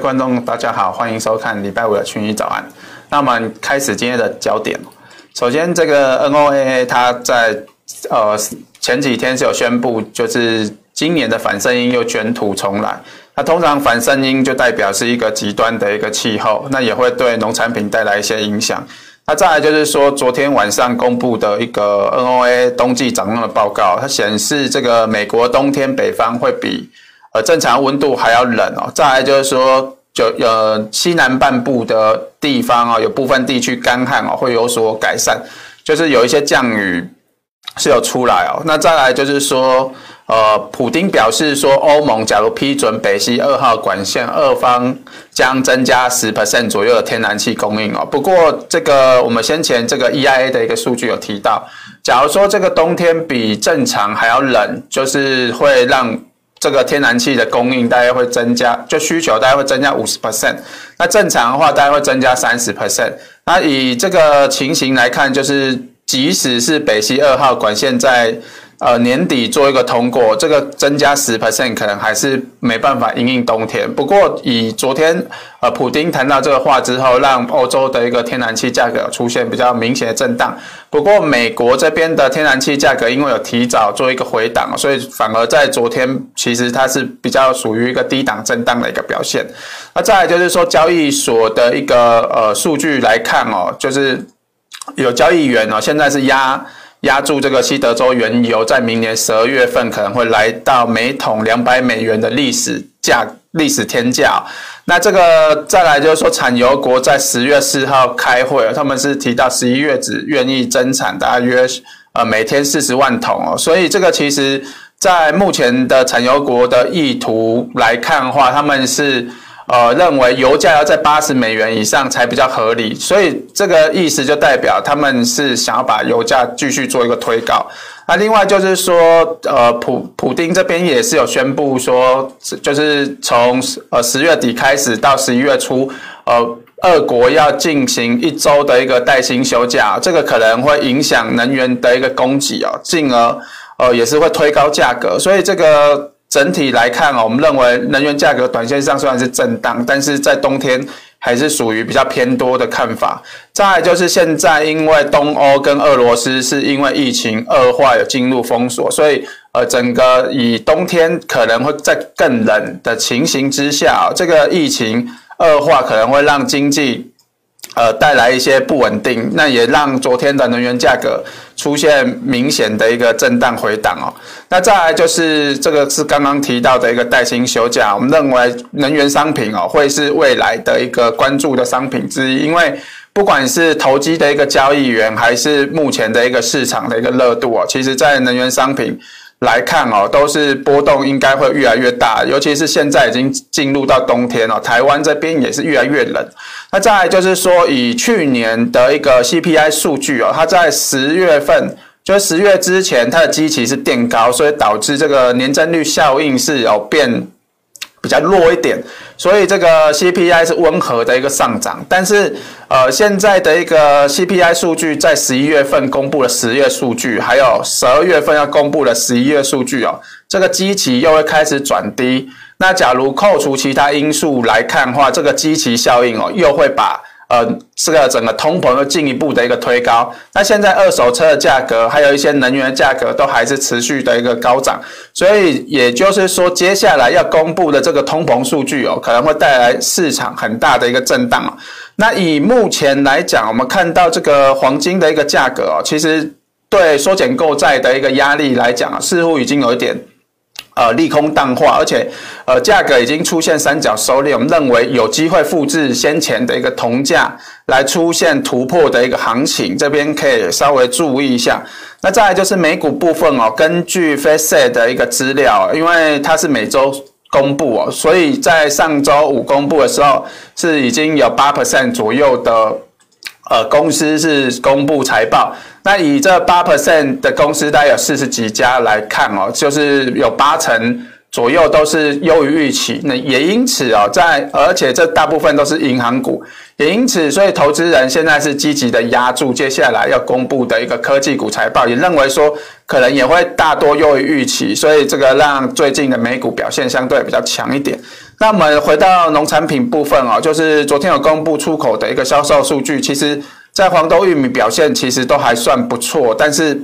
位观众，大家好，欢迎收看礼拜五的群益早安。那我们开始今天的焦点。首先，这个 NOAA 它在呃前几天是有宣布，就是今年的反声音又卷土重来。那通常反声音就代表是一个极端的一个气候，那也会对农产品带来一些影响。那再来就是说，昨天晚上公布的一个 NOAA 冬季展望的报告，它显示这个美国冬天北方会比。呃，正常温度还要冷哦。再来就是说，就呃西南半部的地方哦，有部分地区干旱哦，会有所改善，就是有一些降雨是有出来哦。那再来就是说，呃，普丁表示说，欧盟假如批准北溪二号管线，二方将增加十 percent 左右的天然气供应哦。不过，这个我们先前这个 EIA 的一个数据有提到，假如说这个冬天比正常还要冷，就是会让。这个天然气的供应大概会增加，就需求大概会增加五十 percent，那正常的话大概会增加三十 percent。那以这个情形来看，就是即使是北溪二号管线在呃，年底做一个通过，这个增加十 percent 可能还是没办法因应冬天。不过以昨天呃，普丁谈到这个话之后，让欧洲的一个天然气价格出现比较明显的震荡。不过美国这边的天然气价格因为有提早做一个回档，所以反而在昨天其实它是比较属于一个低档震荡的一个表现。那再来就是说交易所的一个呃数据来看哦，就是有交易员哦，现在是压。压住这个西德州原油，在明年十二月份可能会来到每桶两百美元的历史价、历史天价。那这个再来就是说，产油国在十月四号开会，他们是提到十一月只愿意增产大约呃每天四十万桶哦。所以这个其实，在目前的产油国的意图来看的话，他们是。呃，认为油价要在八十美元以上才比较合理，所以这个意思就代表他们是想要把油价继续做一个推高。那另外就是说，呃，普普丁这边也是有宣布说，就是从呃十月底开始到十一月初，呃，俄国要进行一周的一个带薪休假，这个可能会影响能源的一个供给哦，进而呃也是会推高价格，所以这个。整体来看啊，我们认为能源价格短线上虽然是震荡，但是在冬天还是属于比较偏多的看法。再来就是现在，因为东欧跟俄罗斯是因为疫情恶化有进入封锁，所以呃，整个以冬天可能会在更冷的情形之下，这个疫情恶化可能会让经济。呃，带来一些不稳定，那也让昨天的能源价格出现明显的一个震荡回档哦。那再来就是这个是刚刚提到的一个带薪休假，我们认为能源商品哦会是未来的一个关注的商品之一，因为不管是投机的一个交易员，还是目前的一个市场的一个热度哦，其实在能源商品。来看哦，都是波动应该会越来越大，尤其是现在已经进入到冬天了，台湾这边也是越来越冷。那再就是说，以去年的一个 CPI 数据哦，它在十月份，就十月之前，它的基期是垫高，所以导致这个年增率效应是有变。比较弱一点，所以这个 CPI 是温和的一个上涨，但是呃，现在的一个 CPI 数据在十一月份公布了十月数据，还有十二月份要公布的十一月数据哦，这个基期又会开始转低。那假如扣除其他因素来看的话，这个基期效应哦，又会把。呃，这个整个通膨又进一步的一个推高，那现在二手车的价格，还有一些能源价格都还是持续的一个高涨，所以也就是说，接下来要公布的这个通膨数据哦，可能会带来市场很大的一个震荡。那以目前来讲，我们看到这个黄金的一个价格哦，其实对缩减购债的一个压力来讲啊，似乎已经有一点。呃，利空淡化，而且呃，价格已经出现三角收敛，我们认为有机会复制先前的一个铜价来出现突破的一个行情，这边可以稍微注意一下。那再来就是美股部分哦，根据 Face 的一个资料，因为它是每周公布哦，所以在上周五公布的时候是已经有八 percent 左右的。呃，公司是公布财报，那以这八 percent 的公司，大概有四十几家来看哦，就是有八成左右都是优于预期，那也因此哦，在而且这大部分都是银行股，也因此，所以投资人现在是积极的压注接下来要公布的一个科技股财报，也认为说可能也会大多优于预期，所以这个让最近的美股表现相对比较强一点。那我们回到农产品部分哦，就是昨天有公布出口的一个销售数据，其实在黄豆、玉米表现其实都还算不错，但是。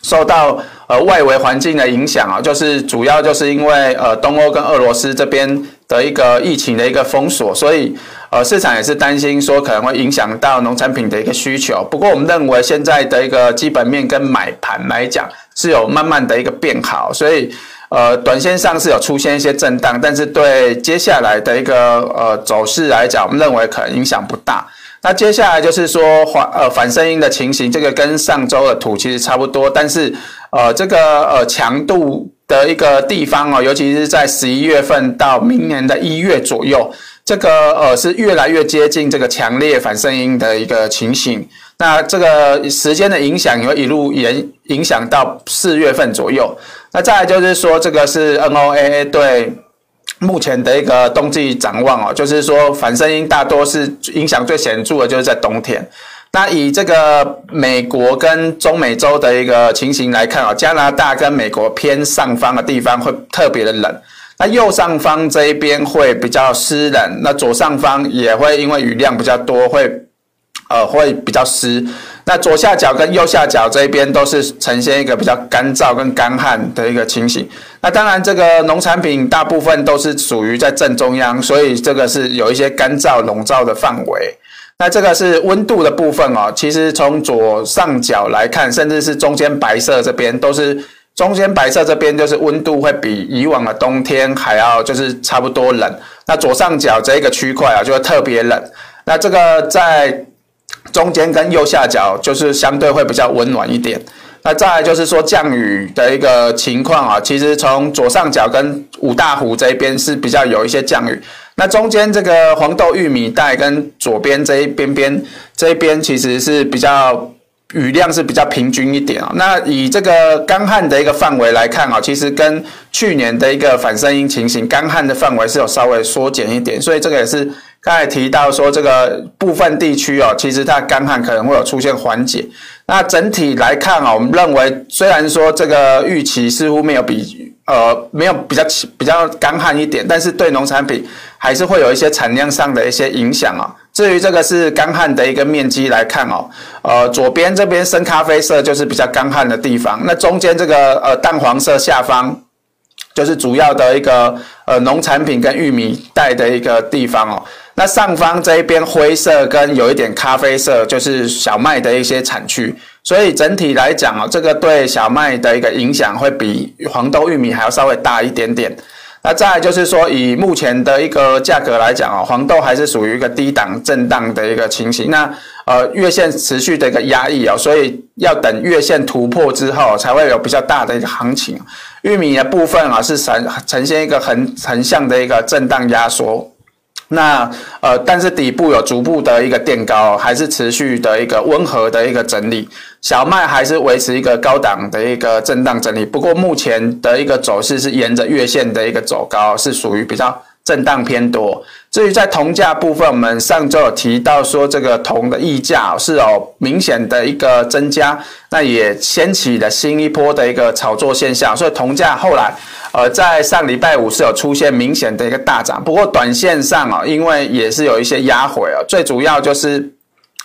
受到呃外围环境的影响啊，就是主要就是因为呃东欧跟俄罗斯这边的一个疫情的一个封锁，所以呃市场也是担心说可能会影响到农产品的一个需求。不过我们认为现在的一个基本面跟买盘来讲是有慢慢的一个变好，所以呃短线上是有出现一些震荡，但是对接下来的一个呃走势来讲，我们认为可能影响不大。那接下来就是说反呃反声音的情形，这个跟上周的图其实差不多，但是呃这个呃强度的一个地方哦，尤其是在十一月份到明年的一月左右，这个呃是越来越接近这个强烈反声音的一个情形。那这个时间的影响也会一路延影响到四月份左右。那再就是说，这个是 NOAA 对。目前的一个冬季展望哦，就是说反声音大多是影响最显著的，就是在冬天。那以这个美国跟中美洲的一个情形来看啊，加拿大跟美国偏上方的地方会特别的冷，那右上方这一边会比较湿冷，那左上方也会因为雨量比较多，会呃会比较湿。那左下角跟右下角这一边都是呈现一个比较干燥跟干旱的一个情形。那当然，这个农产品大部分都是属于在正中央，所以这个是有一些干燥笼罩的范围。那这个是温度的部分哦。其实从左上角来看，甚至是中间白色这边，都是中间白色这边就是温度会比以往的冬天还要就是差不多冷。那左上角这一个区块啊，就会特别冷。那这个在。中间跟右下角就是相对会比较温暖一点。那再来就是说降雨的一个情况啊，其实从左上角跟五大湖这一边是比较有一些降雨。那中间这个黄豆、玉米带跟左边这一边边这一边其实是比较雨量是比较平均一点啊。那以这个干旱的一个范围来看啊，其实跟去年的一个反声音情形，干旱的范围是有稍微缩减一点，所以这个也是。刚才提到说，这个部分地区哦，其实它干旱可能会有出现缓解。那整体来看啊，我们认为虽然说这个预期似乎没有比呃没有比较比较干旱一点，但是对农产品还是会有一些产量上的一些影响啊。至于这个是干旱的一个面积来看哦，呃，左边这边深咖啡色就是比较干旱的地方，那中间这个呃淡黄色下方。就是主要的一个呃农产品跟玉米带的一个地方哦，那上方这一边灰色跟有一点咖啡色就是小麦的一些产区，所以整体来讲哦，这个对小麦的一个影响会比黄豆、玉米还要稍微大一点点。那再就是说，以目前的一个价格来讲哦，黄豆还是属于一个低档震荡的一个情形。那呃月线持续的一个压抑哦，所以要等月线突破之后才会有比较大的一个行情。玉米的部分啊是呈呈现一个横横向的一个震荡压缩。那呃但是底部有逐步的一个垫高，还是持续的一个温和的一个整理。小麦还是维持一个高档的一个震荡整理，不过目前的一个走势是沿着月线的一个走高，是属于比较震荡偏多。至于在铜价部分，我们上周有提到说，这个铜的溢价是有明显的一个增加，那也掀起了新一波的一个炒作现象，所以铜价后来呃在上礼拜五是有出现明显的一个大涨，不过短线上啊，因为也是有一些压回啊，最主要就是。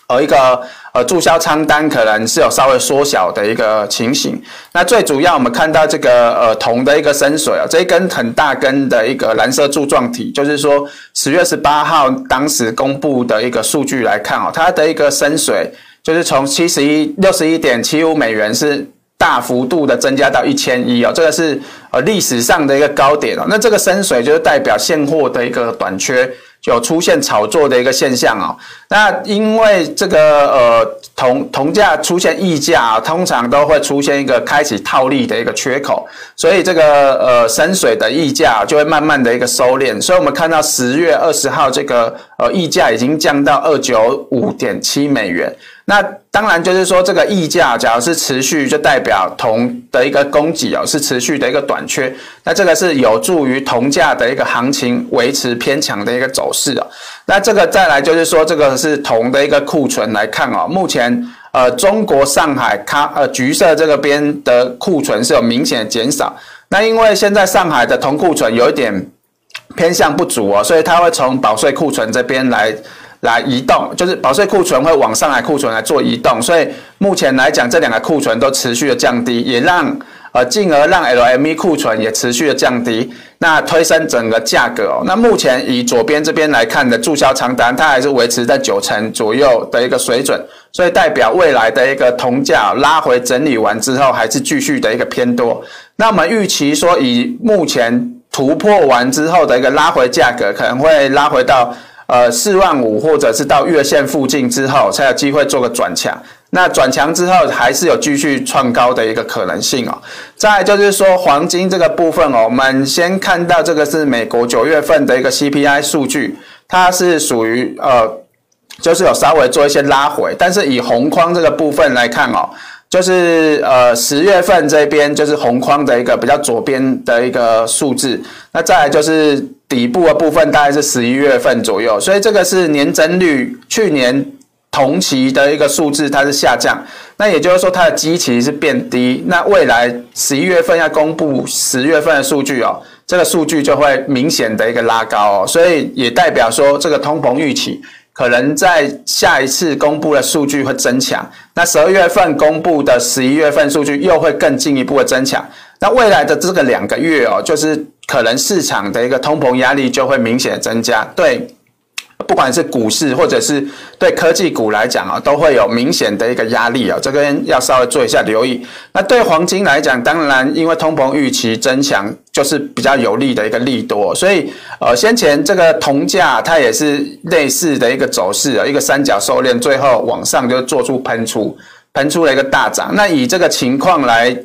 有一个呃注销仓单可能是有稍微缩小的一个情形。那最主要我们看到这个呃铜的一个深水啊，这一根很大根的一个蓝色柱状体，就是说十月十八号当时公布的一个数据来看哦，它的一个深水就是从七十一六十一点七五美元是大幅度的增加到一千一哦，这个是呃历史上的一个高点哦。那这个深水就是代表现货的一个短缺。有出现炒作的一个现象哦，那因为这个呃铜铜价出现溢价，通常都会出现一个开启套利的一个缺口，所以这个呃深水的溢价就会慢慢的一个收敛，所以我们看到十月二十号这个呃溢价已经降到二九五点七美元，那当然就是说这个溢价，假如是持续，就代表铜的一个供给哦是持续的一个短缺，那这个是有助于铜价的一个行情维持偏强的一个走势哦。那这个再来就是说这个是铜的一个库存来看哦，目前呃中国上海咖呃橘色这个边的库存是有明显的减少，那因为现在上海的铜库存有一点偏向不足哦，所以它会从保税库存这边来。来移动，就是保税库存会往上海库存来做移动，所以目前来讲，这两个库存都持续的降低，也让呃进而让 LME 库存也持续的降低，那推升整个价格哦。那目前以左边这边来看的注销长单，它还是维持在九成左右的一个水准，所以代表未来的一个铜价拉回整理完之后，还是继续的一个偏多。那我们预期说，以目前突破完之后的一个拉回价格，可能会拉回到。呃，四万五或者是到月线附近之后，才有机会做个转强。那转强之后，还是有继续创高的一个可能性哦。再就是说，黄金这个部分哦，我们先看到这个是美国九月份的一个 CPI 数据，它是属于呃，就是有稍微做一些拉回，但是以红框这个部分来看哦。就是呃十月份这边就是红框的一个比较左边的一个数字，那再来就是底部的部分大概是十一月份左右，所以这个是年增率去年同期的一个数字它是下降，那也就是说它的基期是变低，那未来十一月份要公布十月份的数据哦，这个数据就会明显的一个拉高哦，所以也代表说这个通膨预期。可能在下一次公布的数据会增强，那十二月份公布的十一月份数据又会更进一步的增强，那未来的这个两个月哦，就是可能市场的一个通膨压力就会明显增加，对。不管是股市或者是对科技股来讲啊，都会有明显的一个压力啊，这边要稍微做一下留意。那对黄金来讲，当然因为通膨预期增强，就是比较有利的一个利多。所以呃，先前这个铜价它也是类似的一个走势啊，一个三角收敛，最后往上就做出喷出，喷出了一个大涨。那以这个情况来。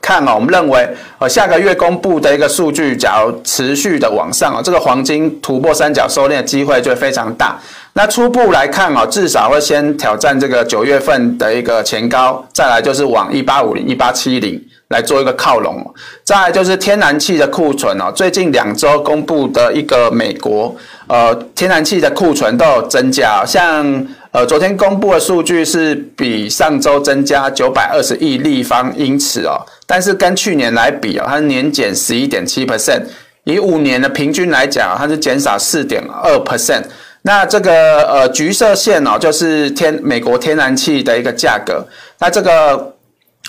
看哦，我们认为，呃，下个月公布的一个数据，假如持续的往上哦，这个黄金突破三角收敛的机会就会非常大。那初步来看哦，至少会先挑战这个九月份的一个前高，再来就是往一八五零、一八七零来做一个靠拢。再来就是天然气的库存哦，最近两周公布的一个美国呃天然气的库存都有增加，像。呃，昨天公布的数据是比上周增加九百二十亿立方英尺哦，但是跟去年来比哦，它年减十一点七 percent，以五年的平均来讲，它是减少四点二 percent。那这个呃橘色线哦，就是天美国天然气的一个价格，那这个。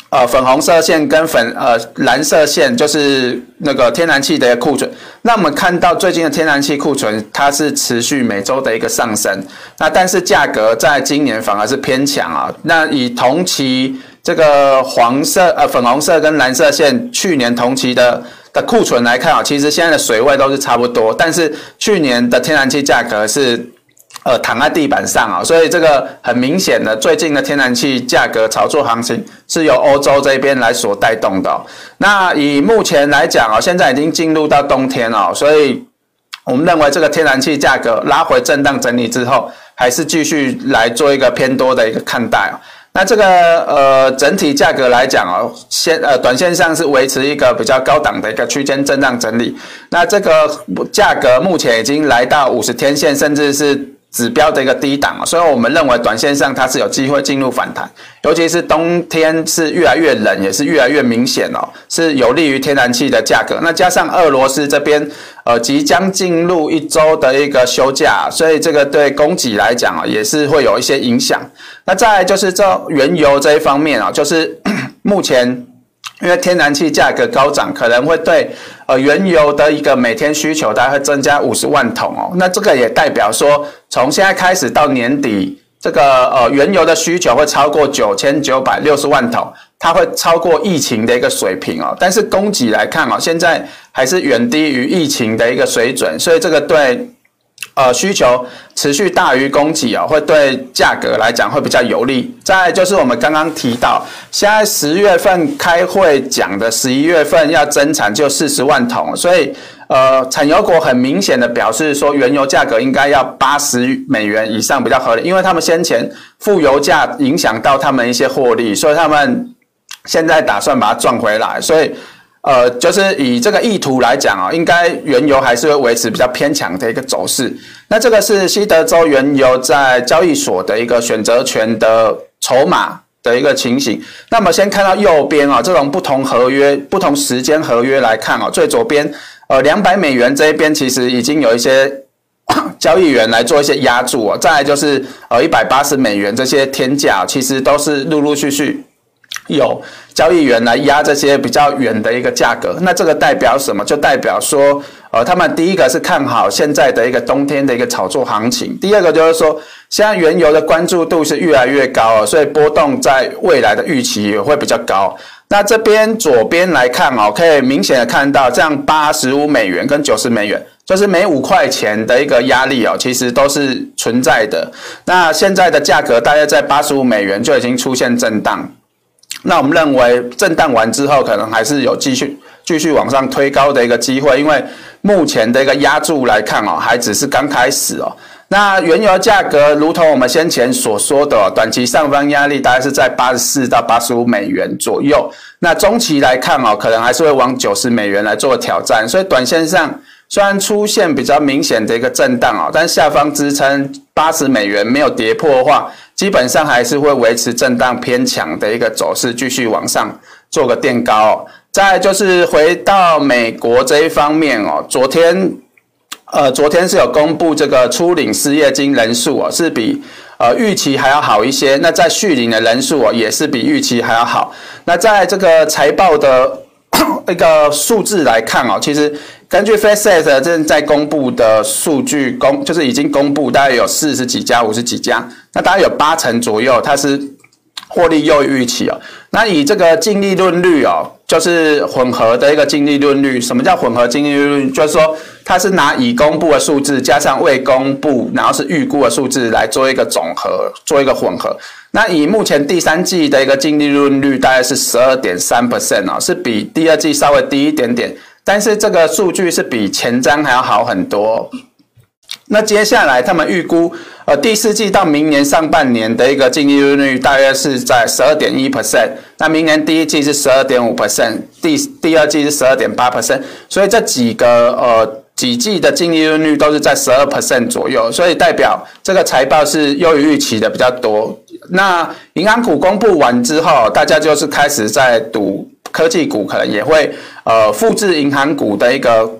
呃，粉红色线跟粉呃蓝色线就是那个天然气的一个库存。那我们看到最近的天然气库存，它是持续每周的一个上升。那但是价格在今年反而是偏强啊。那以同期这个黄色呃粉红色跟蓝色线去年同期的的库存来看啊，其实现在的水位都是差不多。但是去年的天然气价格是。呃，躺在地板上啊，所以这个很明显的，最近的天然气价格炒作行情是由欧洲这边来所带动的。那以目前来讲啊，现在已经进入到冬天了，所以我们认为这个天然气价格拉回震荡整理之后，还是继续来做一个偏多的一个看待。那这个呃整体价格来讲啊，先呃短线上是维持一个比较高档的一个区间震荡整理。那这个价格目前已经来到五十天线，甚至是。指标的一个低档，所以我们认为短线上它是有机会进入反弹，尤其是冬天是越来越冷，也是越来越明显哦，是有利于天然气的价格。那加上俄罗斯这边呃即将进入一周的一个休假，所以这个对供给来讲啊也是会有一些影响。那再就是这原油这一方面啊，就是 目前。因为天然气价格高涨，可能会对呃原油的一个每天需求大概会增加五十万桶哦。那这个也代表说，从现在开始到年底，这个呃原油的需求会超过九千九百六十万桶，它会超过疫情的一个水平哦。但是供给来看哦，现在还是远低于疫情的一个水准，所以这个对。呃，需求持续大于供给啊，会对价格来讲会比较有利。再就是我们刚刚提到，现在十月份开会讲的十一月份要增产就四十万桶，所以呃，产油国很明显的表示说，原油价格应该要八十美元以上比较合理，因为他们先前负油价影响到他们一些获利，所以他们现在打算把它赚回来。所以，呃，就是以这个意图来讲啊，应该原油还是会维持比较偏强的一个走势。那这个是西德州原油在交易所的一个选择权的筹码的一个情形。那么先看到右边啊，这种不同合约、不同时间合约来看啊，最左边。呃，两百美元这一边其实已经有一些 交易员来做一些压注哦，再来就是呃一百八十美元这些天价，其实都是陆陆续续有交易员来压这些比较远的一个价格。那这个代表什么？就代表说，呃，他们第一个是看好现在的一个冬天的一个炒作行情，第二个就是说，现在原油的关注度是越来越高哦，所以波动在未来的预期也会比较高。那这边左边来看哦，可以明显的看到，这样八十五美元跟九十美元，就是每五块钱的一个压力哦，其实都是存在的。那现在的价格大约在八十五美元就已经出现震荡。那我们认为震荡完之后，可能还是有继续继续往上推高的一个机会，因为目前的一个压住来看哦，还只是刚开始哦。那原油价格，如同我们先前所说的，短期上方压力大概是在八十四到八十五美元左右。那中期来看哦，可能还是会往九十美元来做挑战。所以短线上虽然出现比较明显的一个震荡哦，但下方支撑八十美元没有跌破的话，基本上还是会维持震荡偏强的一个走势，继续往上做个垫高。再就是回到美国这一方面哦，昨天。呃，昨天是有公布这个初领失业金人数哦，是比呃预期还要好一些。那在续领的人数哦，也是比预期还要好。那在这个财报的 一个数字来看哦，其实根据 FaceSet 正在公布的数据公，就是已经公布，大概有四十几家、五十几家，那大概有八成左右，它是获利优于预期哦。那以这个净利润率哦。就是混合的一个净利润率。什么叫混合净利润率？就是说它是拿已公布的数字加上未公布，然后是预估的数字来做一个总和，做一个混合。那以目前第三季的一个净利润率大概是十二点三 percent 啊，是比第二季稍微低一点点，但是这个数据是比前瞻还要好很多。那接下来他们预估。呃，第四季到明年上半年的一个净利润率大约是在十二点一 percent，那明年第一季是十二点五 percent，第第二季是十二点八 percent，所以这几个呃几季的净利润率都是在十二 percent 左右，所以代表这个财报是优于预期的比较多。那银行股公布完之后，大家就是开始在赌科技股可能也会呃复制银行股的一个。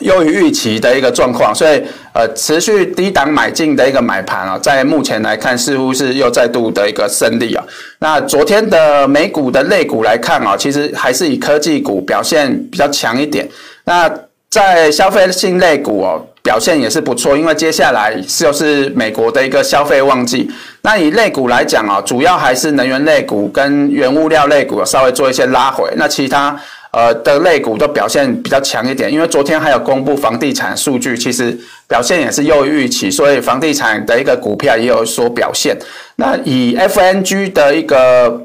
优于预期的一个状况，所以呃持续低档买进的一个买盘啊，在目前来看似乎是又再度的一个胜利啊。那昨天的美股的类股来看啊，其实还是以科技股表现比较强一点。那在消费性类股哦，表现也是不错，因为接下来就是美国的一个消费旺季。那以类股来讲啊，主要还是能源类股跟原物料类股稍微做一些拉回，那其他。呃的类股都表现比较强一点，因为昨天还有公布房地产数据，其实表现也是优于预期，所以房地产的一个股票也有所表现。那以 FNG 的一个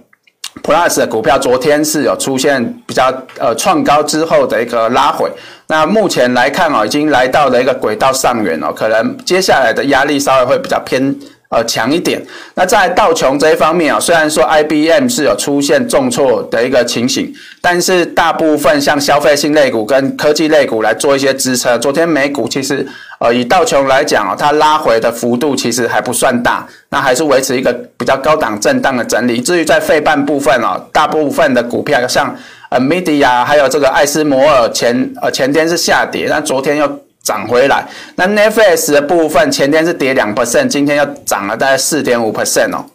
Plus 的股票，昨天是有出现比较呃创高之后的一个拉回。那目前来看哦，已经来到了一个轨道上缘哦，可能接下来的压力稍微会比较偏。呃，强一点。那在道琼这一方面啊，虽然说 IBM 是有出现重挫的一个情形，但是大部分像消费性类股跟科技类股来做一些支撑。昨天美股其实呃，以道琼来讲啊，它拉回的幅度其实还不算大，那还是维持一个比较高档震荡的整理。至于在费半部分啊，大部分的股票像 NVIDIA 还有这个艾斯摩尔前呃前天是下跌，那昨天又。涨回来，那 Netflix 的部分前天是跌两 percent，今天又涨了大概四点五 percent 哦，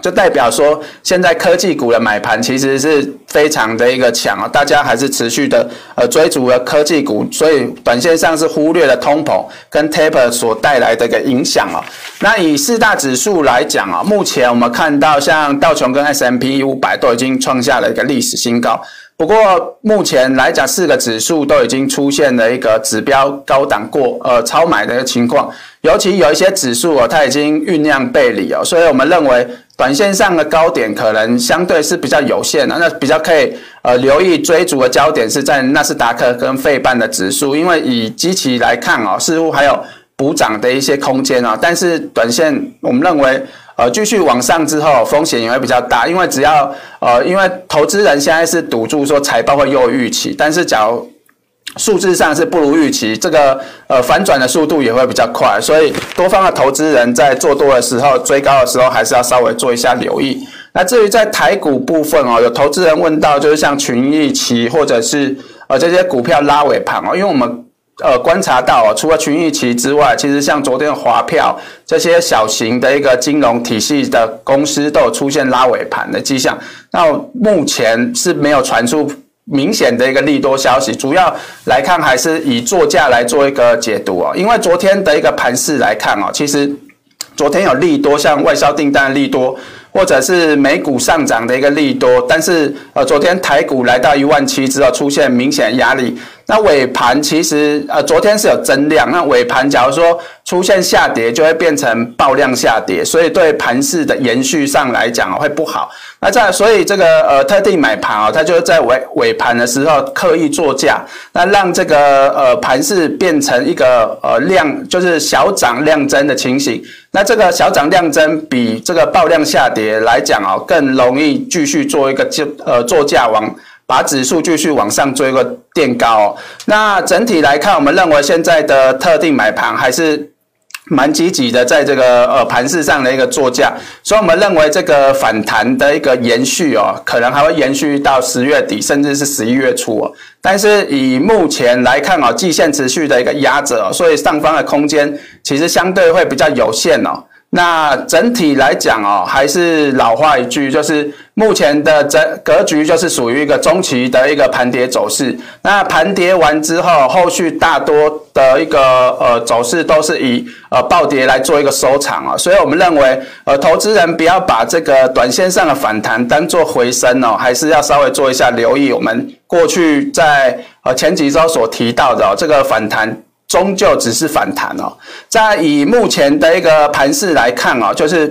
就代表说现在科技股的买盘其实是非常的一个强啊，大家还是持续的呃追逐了科技股，所以短线上是忽略了通膨跟 Taper 所带来的一个影响哦。那以四大指数来讲啊，目前我们看到像道琼跟 S M P 五百都已经创下了一个历史新高。不过目前来讲，四个指数都已经出现了一个指标高档过呃超买的一个情况，尤其有一些指数哦，它已经酝酿背离哦，所以我们认为短线上的高点可能相对是比较有限的，那比较可以呃留意追逐的焦点是在纳斯达克跟费半的指数，因为以基期来看哦，似乎还有补涨的一些空间啊，但是短线我们认为。呃，继续往上之后，风险也会比较大，因为只要呃，因为投资人现在是赌注说财报会优于预期，但是假如数字上是不如预期，这个呃反转的速度也会比较快，所以多方的投资人在做多的时候，追高的时候，还是要稍微做一下留意。那至于在台股部分哦，有投资人问到，就是像群益期或者是呃这些股票拉尾盘哦，因为我们。呃，观察到啊，除了群益期之外，其实像昨天的华票这些小型的一个金融体系的公司都有出现拉尾盘的迹象。那目前是没有传出明显的一个利多消息，主要来看还是以作价来做一个解读啊。因为昨天的一个盘势来看哦，其实昨天有利多，像外销订单利多。或者是美股上涨的一个利多，但是呃，昨天台股来到一万七之后出现明显压力，那尾盘其实呃，昨天是有增量，那尾盘假如说出现下跌，就会变成爆量下跌，所以对盘势的延续上来讲会不好。那这样，所以这个呃特定买盘啊，它就是在尾尾盘的时候刻意作价，那让这个呃盘势变成一个呃量就是小涨量增的情形。那这个小涨量增比这个爆量下跌来讲哦，更容易继续做一个就呃作价往把指数继续往上做一个垫高。那整体来看，我们认为现在的特定买盘还是。蛮积极的，在这个呃盘市上的一个作价，所以我们认为这个反弹的一个延续哦，可能还会延续到十月底，甚至是十一月初哦。但是以目前来看哦，季线持续的一个压着，所以上方的空间其实相对会比较有限哦。那整体来讲哦，还是老话一句，就是目前的整格局就是属于一个中期的一个盘跌走势。那盘跌完之后，后续大多的一个呃走势都是以呃暴跌来做一个收场啊。所以我们认为，呃，投资人不要把这个短线上的反弹当做回升哦，还是要稍微做一下留意。我们过去在呃前几周所提到的这个反弹。终究只是反弹哦，在以目前的一个盘势来看哦，就是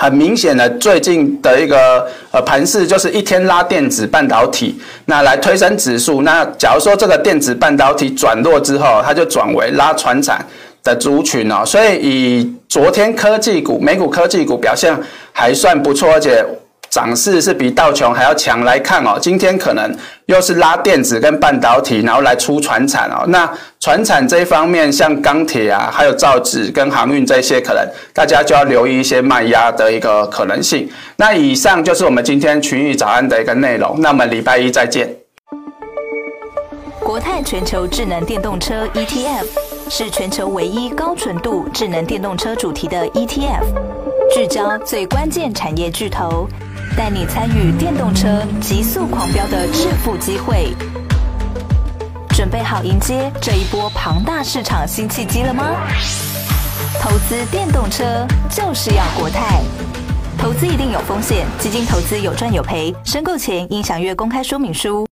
很明显的最近的一个呃盘势，就是一天拉电子半导体，那来推升指数。那假如说这个电子半导体转弱之后，它就转为拉船产的族群哦。所以以昨天科技股、美股科技股表现还算不错，而且。涨势是比道琼还要强来看哦，今天可能又是拉电子跟半导体，然后来出船产哦。那船产这一方面，像钢铁啊，还有造纸跟航运这些，可能大家就要留意一些卖压的一个可能性。那以上就是我们今天群益早安的一个内容。那我们礼拜一再见。国泰全球智能电动车 ETF 是全球唯一高纯度智能电动车主题的 ETF，聚焦最关键产业巨头。带你参与电动车极速狂飙的致富机会，准备好迎接这一波庞大市场新契机了吗？投资电动车就是要国泰，投资一定有风险，基金投资有赚有赔，申购前应详阅公开说明书。